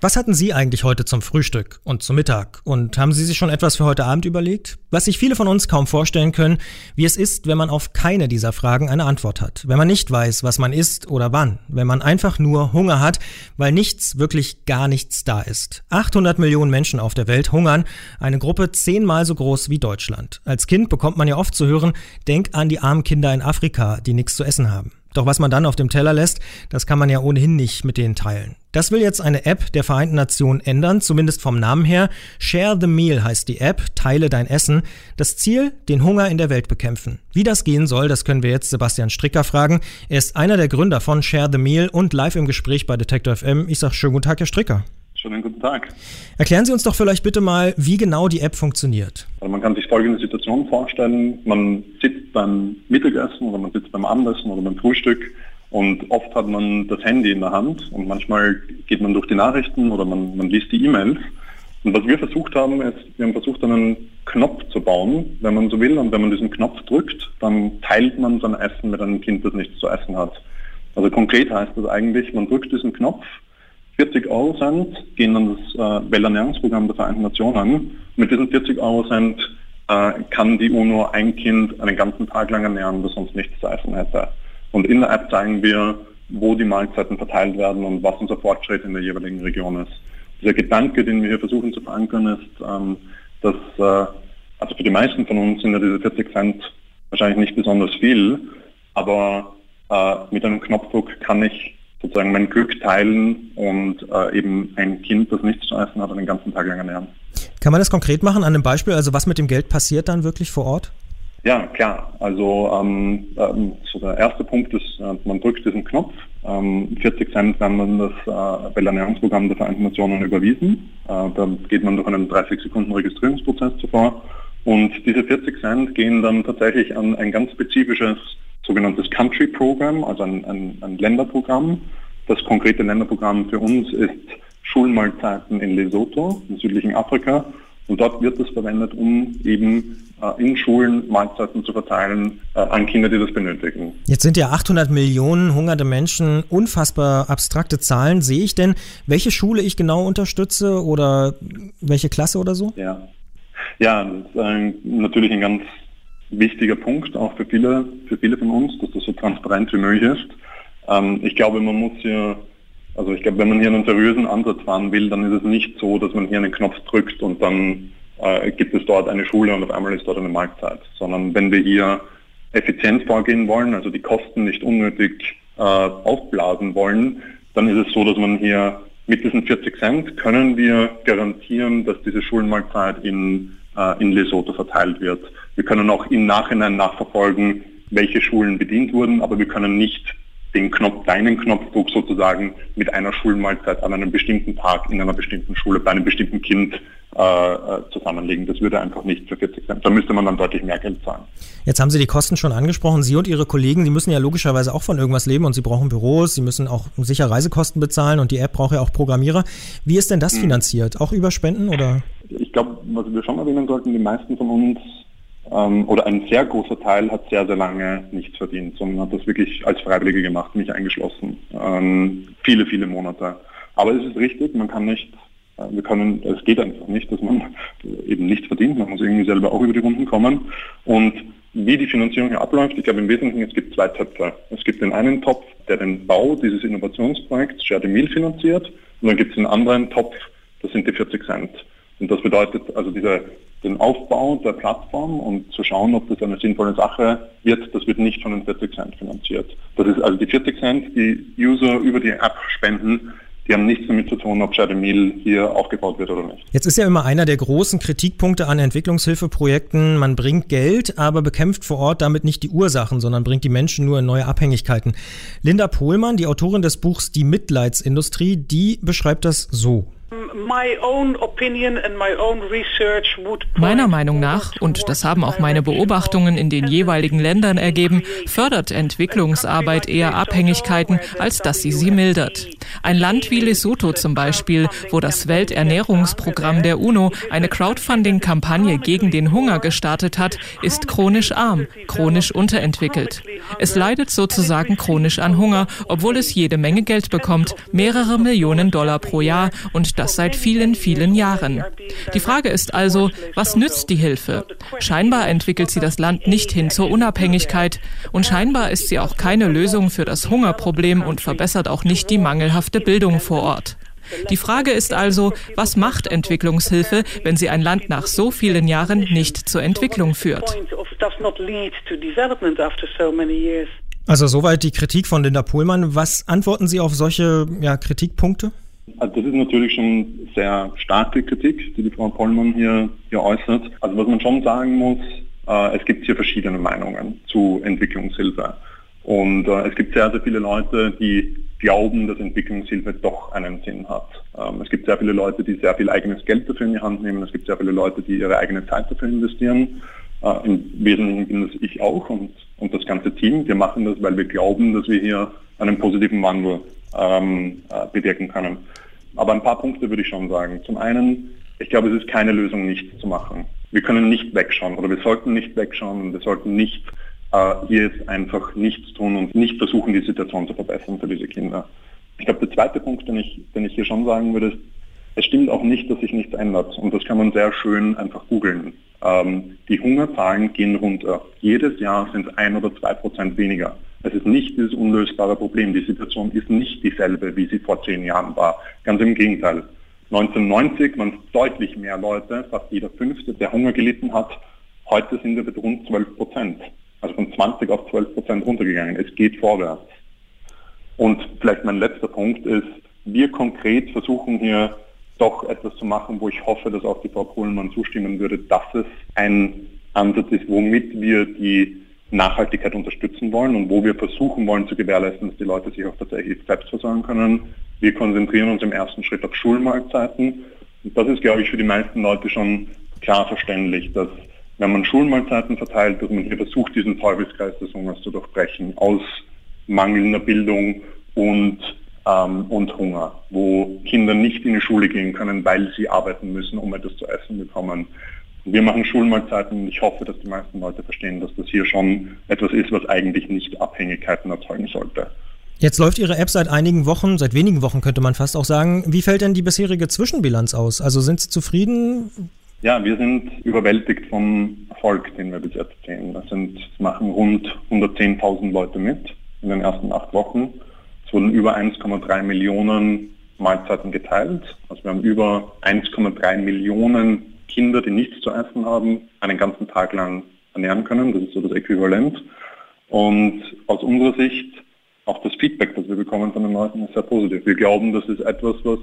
Was hatten Sie eigentlich heute zum Frühstück und zum Mittag? Und haben Sie sich schon etwas für heute Abend überlegt? Was sich viele von uns kaum vorstellen können, wie es ist, wenn man auf keine dieser Fragen eine Antwort hat. Wenn man nicht weiß, was man isst oder wann. Wenn man einfach nur Hunger hat, weil nichts, wirklich gar nichts da ist. 800 Millionen Menschen auf der Welt hungern, eine Gruppe zehnmal so groß wie Deutschland. Als Kind bekommt man ja oft zu hören, denk an die armen Kinder in Afrika, die nichts zu essen haben. Doch was man dann auf dem Teller lässt, das kann man ja ohnehin nicht mit denen teilen. Das will jetzt eine App der Vereinten Nationen ändern, zumindest vom Namen her. Share the Meal heißt die App, teile dein Essen. Das Ziel, den Hunger in der Welt bekämpfen. Wie das gehen soll, das können wir jetzt Sebastian Stricker fragen. Er ist einer der Gründer von Share the Meal und live im Gespräch bei Detector FM. Ich sage schönen guten Tag, Herr Stricker. Schönen guten Tag. Erklären Sie uns doch vielleicht bitte mal, wie genau die App funktioniert. Also man kann sich folgende Situation vorstellen. Man sitzt beim Mittagessen oder man sitzt beim Abendessen oder beim Frühstück und oft hat man das Handy in der Hand und manchmal geht man durch die Nachrichten oder man, man liest die E-Mails. Und was wir versucht haben, ist, wir haben versucht, einen Knopf zu bauen, wenn man so will. Und wenn man diesen Knopf drückt, dann teilt man sein Essen mit einem Kind, das nichts zu essen hat. Also konkret heißt das eigentlich, man drückt diesen Knopf 40 Euro Cent gehen an das äh, Welternährungsprogramm der Vereinten Nationen. Mit diesen 40 Euro Cent äh, kann die UNO ein Kind einen ganzen Tag lang ernähren, das sonst nichts zu essen hätte. Und in der App zeigen wir, wo die Mahlzeiten verteilt werden und was unser Fortschritt in der jeweiligen Region ist. Dieser Gedanke, den wir hier versuchen zu verankern, ist, ähm, dass äh, also für die meisten von uns sind ja diese 40 Cent wahrscheinlich nicht besonders viel, aber äh, mit einem Knopfdruck kann ich sozusagen mein Glück teilen und äh, eben ein Kind, das nichts zu essen hat, den ganzen Tag lang ernähren. Kann man das konkret machen an einem Beispiel? Also was mit dem Geld passiert dann wirklich vor Ort? Ja, klar. Also ähm, ähm, so der erste Punkt ist, äh, man drückt diesen Knopf. Ähm, 40 Cent werden dann das äh, Welternährungsprogramm der Vereinten Nationen überwiesen. Äh, da geht man durch einen 30 Sekunden Registrierungsprozess zuvor. Und diese 40 Cent gehen dann tatsächlich an ein ganz spezifisches sogenanntes Country Program, also ein, ein, ein Länderprogramm. Das konkrete Länderprogramm für uns ist Schulmahlzeiten in Lesotho, im südlichen Afrika. Und dort wird es verwendet, um eben äh, in Schulen Mahlzeiten zu verteilen äh, an Kinder, die das benötigen. Jetzt sind ja 800 Millionen hungernde Menschen unfassbar abstrakte Zahlen. Sehe ich denn, welche Schule ich genau unterstütze oder welche Klasse oder so? Ja, ja das ist natürlich ein ganz wichtiger Punkt, auch für viele, für viele von uns, dass das so transparent wie möglich ist. Ähm, ich glaube, man muss hier, also ich glaube, wenn man hier einen seriösen Ansatz fahren will, dann ist es nicht so, dass man hier einen Knopf drückt und dann äh, gibt es dort eine Schule und auf einmal ist dort eine Marktzeit, sondern wenn wir hier effizient vorgehen wollen, also die Kosten nicht unnötig äh, aufblasen wollen, dann ist es so, dass man hier mit diesen 40 Cent können wir garantieren, dass diese Schulenmahlzeit in äh, in Lesotho verteilt wird. Wir können auch im Nachhinein nachverfolgen, welche Schulen bedient wurden, aber wir können nicht den Knopf, deinen Knopfdruck sozusagen mit einer Schulmahlzeit an einem bestimmten Tag in einer bestimmten Schule bei einem bestimmten Kind äh, äh zusammenlegen. Das würde einfach nicht für 40 sein. Da müsste man dann deutlich mehr Geld zahlen. Jetzt haben Sie die Kosten schon angesprochen. Sie und Ihre Kollegen, Sie müssen ja logischerweise auch von irgendwas leben und Sie brauchen Büros, Sie müssen auch sicher Reisekosten bezahlen und die App braucht ja auch Programmierer. Wie ist denn das hm. finanziert? Auch über Spenden oder? Ich glaube, was wir schon erwähnen sollten, die meisten von uns ähm, oder ein sehr großer Teil hat sehr, sehr lange nichts verdient, sondern hat das wirklich als Freiwillige gemacht, mich eingeschlossen. Ähm, viele, viele Monate. Aber es ist richtig, man kann nicht, äh, wir können, es geht einfach nicht, dass man eben nichts verdient, man muss irgendwie selber auch über die Runden kommen. Und wie die Finanzierung hier abläuft, ich glaube im Wesentlichen, es gibt zwei Töpfe. Es gibt den einen Topf, der den Bau dieses Innovationsprojekts Share the Meal finanziert und dann gibt es einen anderen Topf, das sind die 40 Cent. Und das bedeutet also diese, den Aufbau der Plattform und zu schauen, ob das eine sinnvolle Sache wird, das wird nicht von den 40 Cent finanziert. Das ist also die 40 Cent, die User über die App spenden, die haben nichts damit zu tun, ob Shadow hier aufgebaut wird oder nicht. Jetzt ist ja immer einer der großen Kritikpunkte an Entwicklungshilfeprojekten, man bringt Geld, aber bekämpft vor Ort damit nicht die Ursachen, sondern bringt die Menschen nur in neue Abhängigkeiten. Linda Pohlmann, die Autorin des Buchs Die Mitleidsindustrie, die beschreibt das so. Meiner Meinung nach, und das haben auch meine Beobachtungen in den jeweiligen Ländern ergeben, fördert Entwicklungsarbeit eher Abhängigkeiten, als dass sie sie mildert. Ein Land wie Lesotho zum Beispiel, wo das Welternährungsprogramm der UNO eine Crowdfunding-Kampagne gegen den Hunger gestartet hat, ist chronisch arm, chronisch unterentwickelt. Es leidet sozusagen chronisch an Hunger, obwohl es jede Menge Geld bekommt, mehrere Millionen Dollar pro Jahr und das seit vielen, vielen Jahren. Die Frage ist also, was nützt die Hilfe? Scheinbar entwickelt sie das Land nicht hin zur Unabhängigkeit und scheinbar ist sie auch keine Lösung für das Hungerproblem und verbessert auch nicht die mangelhafte Bildung vor Ort. Die Frage ist also, was macht Entwicklungshilfe, wenn sie ein Land nach so vielen Jahren nicht zur Entwicklung führt? Also soweit die Kritik von Linda Pohlmann. Was antworten Sie auf solche ja, Kritikpunkte? Also das ist natürlich schon sehr starke Kritik, die die Frau Pollmann hier, hier äußert. Also was man schon sagen muss, äh, es gibt hier verschiedene Meinungen zu Entwicklungshilfe. Und äh, es gibt sehr, sehr viele Leute, die glauben, dass Entwicklungshilfe doch einen Sinn hat. Ähm, es gibt sehr viele Leute, die sehr viel eigenes Geld dafür in die Hand nehmen. Es gibt sehr viele Leute, die ihre eigene Zeit dafür investieren. Äh, Im Wesentlichen bin das ich auch und, und das ganze Team. Wir machen das, weil wir glauben, dass wir hier einen positiven Wandel ähm, äh, bewirken können. Aber ein paar Punkte würde ich schon sagen. Zum einen, ich glaube, es ist keine Lösung, nichts zu machen. Wir können nicht wegschauen oder wir sollten nicht wegschauen und wir sollten nicht hier jetzt einfach nichts tun und nicht versuchen, die Situation zu verbessern für diese Kinder. Ich glaube, der zweite Punkt, den ich, den ich hier schon sagen würde, ist, es stimmt auch nicht, dass sich nichts ändert. Und das kann man sehr schön einfach googeln. Ähm, die Hungerzahlen gehen runter. Jedes Jahr sind es ein oder zwei Prozent weniger. Es ist nicht dieses unlösbare Problem. Die Situation ist nicht dieselbe, wie sie vor zehn Jahren war. Ganz im Gegenteil. 1990 waren es deutlich mehr Leute, fast jeder Fünfte, der Hunger gelitten hat. Heute sind bei rund 12 Prozent. Also von 20 auf 12 Prozent runtergegangen. Es geht vorwärts. Und vielleicht mein letzter Punkt ist, wir konkret versuchen hier doch etwas zu machen, wo ich hoffe, dass auch die Frau Pohlmann zustimmen würde, dass es ein Ansatz ist, womit wir die Nachhaltigkeit unterstützen wollen und wo wir versuchen wollen zu gewährleisten, dass die Leute sich auch tatsächlich selbst versorgen können. Wir konzentrieren uns im ersten Schritt auf Schulmahlzeiten. Und das ist, glaube ich, für die meisten Leute schon klar verständlich, dass wenn man Schulmahlzeiten verteilt, dass man hier versucht, diesen Teufelskreis des Hungers zu durchbrechen aus mangelnder Bildung und, ähm, und Hunger, wo Kinder nicht in die Schule gehen können, weil sie arbeiten müssen, um etwas zu essen bekommen. Wir machen Schulmahlzeiten und ich hoffe, dass die meisten Leute verstehen, dass das hier schon etwas ist, was eigentlich nicht Abhängigkeiten erzeugen sollte. Jetzt läuft Ihre App seit einigen Wochen, seit wenigen Wochen könnte man fast auch sagen. Wie fällt denn die bisherige Zwischenbilanz aus? Also sind Sie zufrieden? Ja, wir sind überwältigt vom Erfolg, den wir bis jetzt sehen. Das sind, machen rund 110.000 Leute mit in den ersten acht Wochen. Es wurden über 1,3 Millionen Mahlzeiten geteilt. Also wir haben über 1,3 Millionen Kinder, die nichts zu essen haben, einen ganzen Tag lang ernähren können. Das ist so das Äquivalent. Und aus unserer Sicht, auch das Feedback, das wir bekommen von den Leuten, ist sehr positiv. Wir glauben, das ist etwas, was,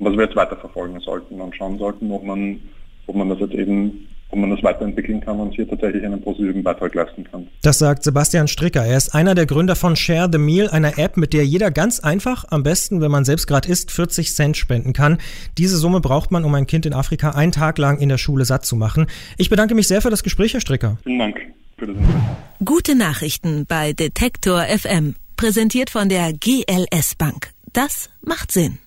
was wir jetzt weiterverfolgen sollten und schauen sollten, ob man, ob man das jetzt eben ob man das weiterentwickeln kann und hier tatsächlich einen positiven Beitrag leisten kann. Das sagt Sebastian Stricker. Er ist einer der Gründer von Share the Meal, einer App, mit der jeder ganz einfach, am besten, wenn man selbst gerade isst, 40 Cent spenden kann. Diese Summe braucht man, um ein Kind in Afrika einen Tag lang in der Schule satt zu machen. Ich bedanke mich sehr für das Gespräch, Herr Stricker. Vielen Dank für das Gute Nachrichten bei Detektor FM. Präsentiert von der GLS Bank. Das macht Sinn.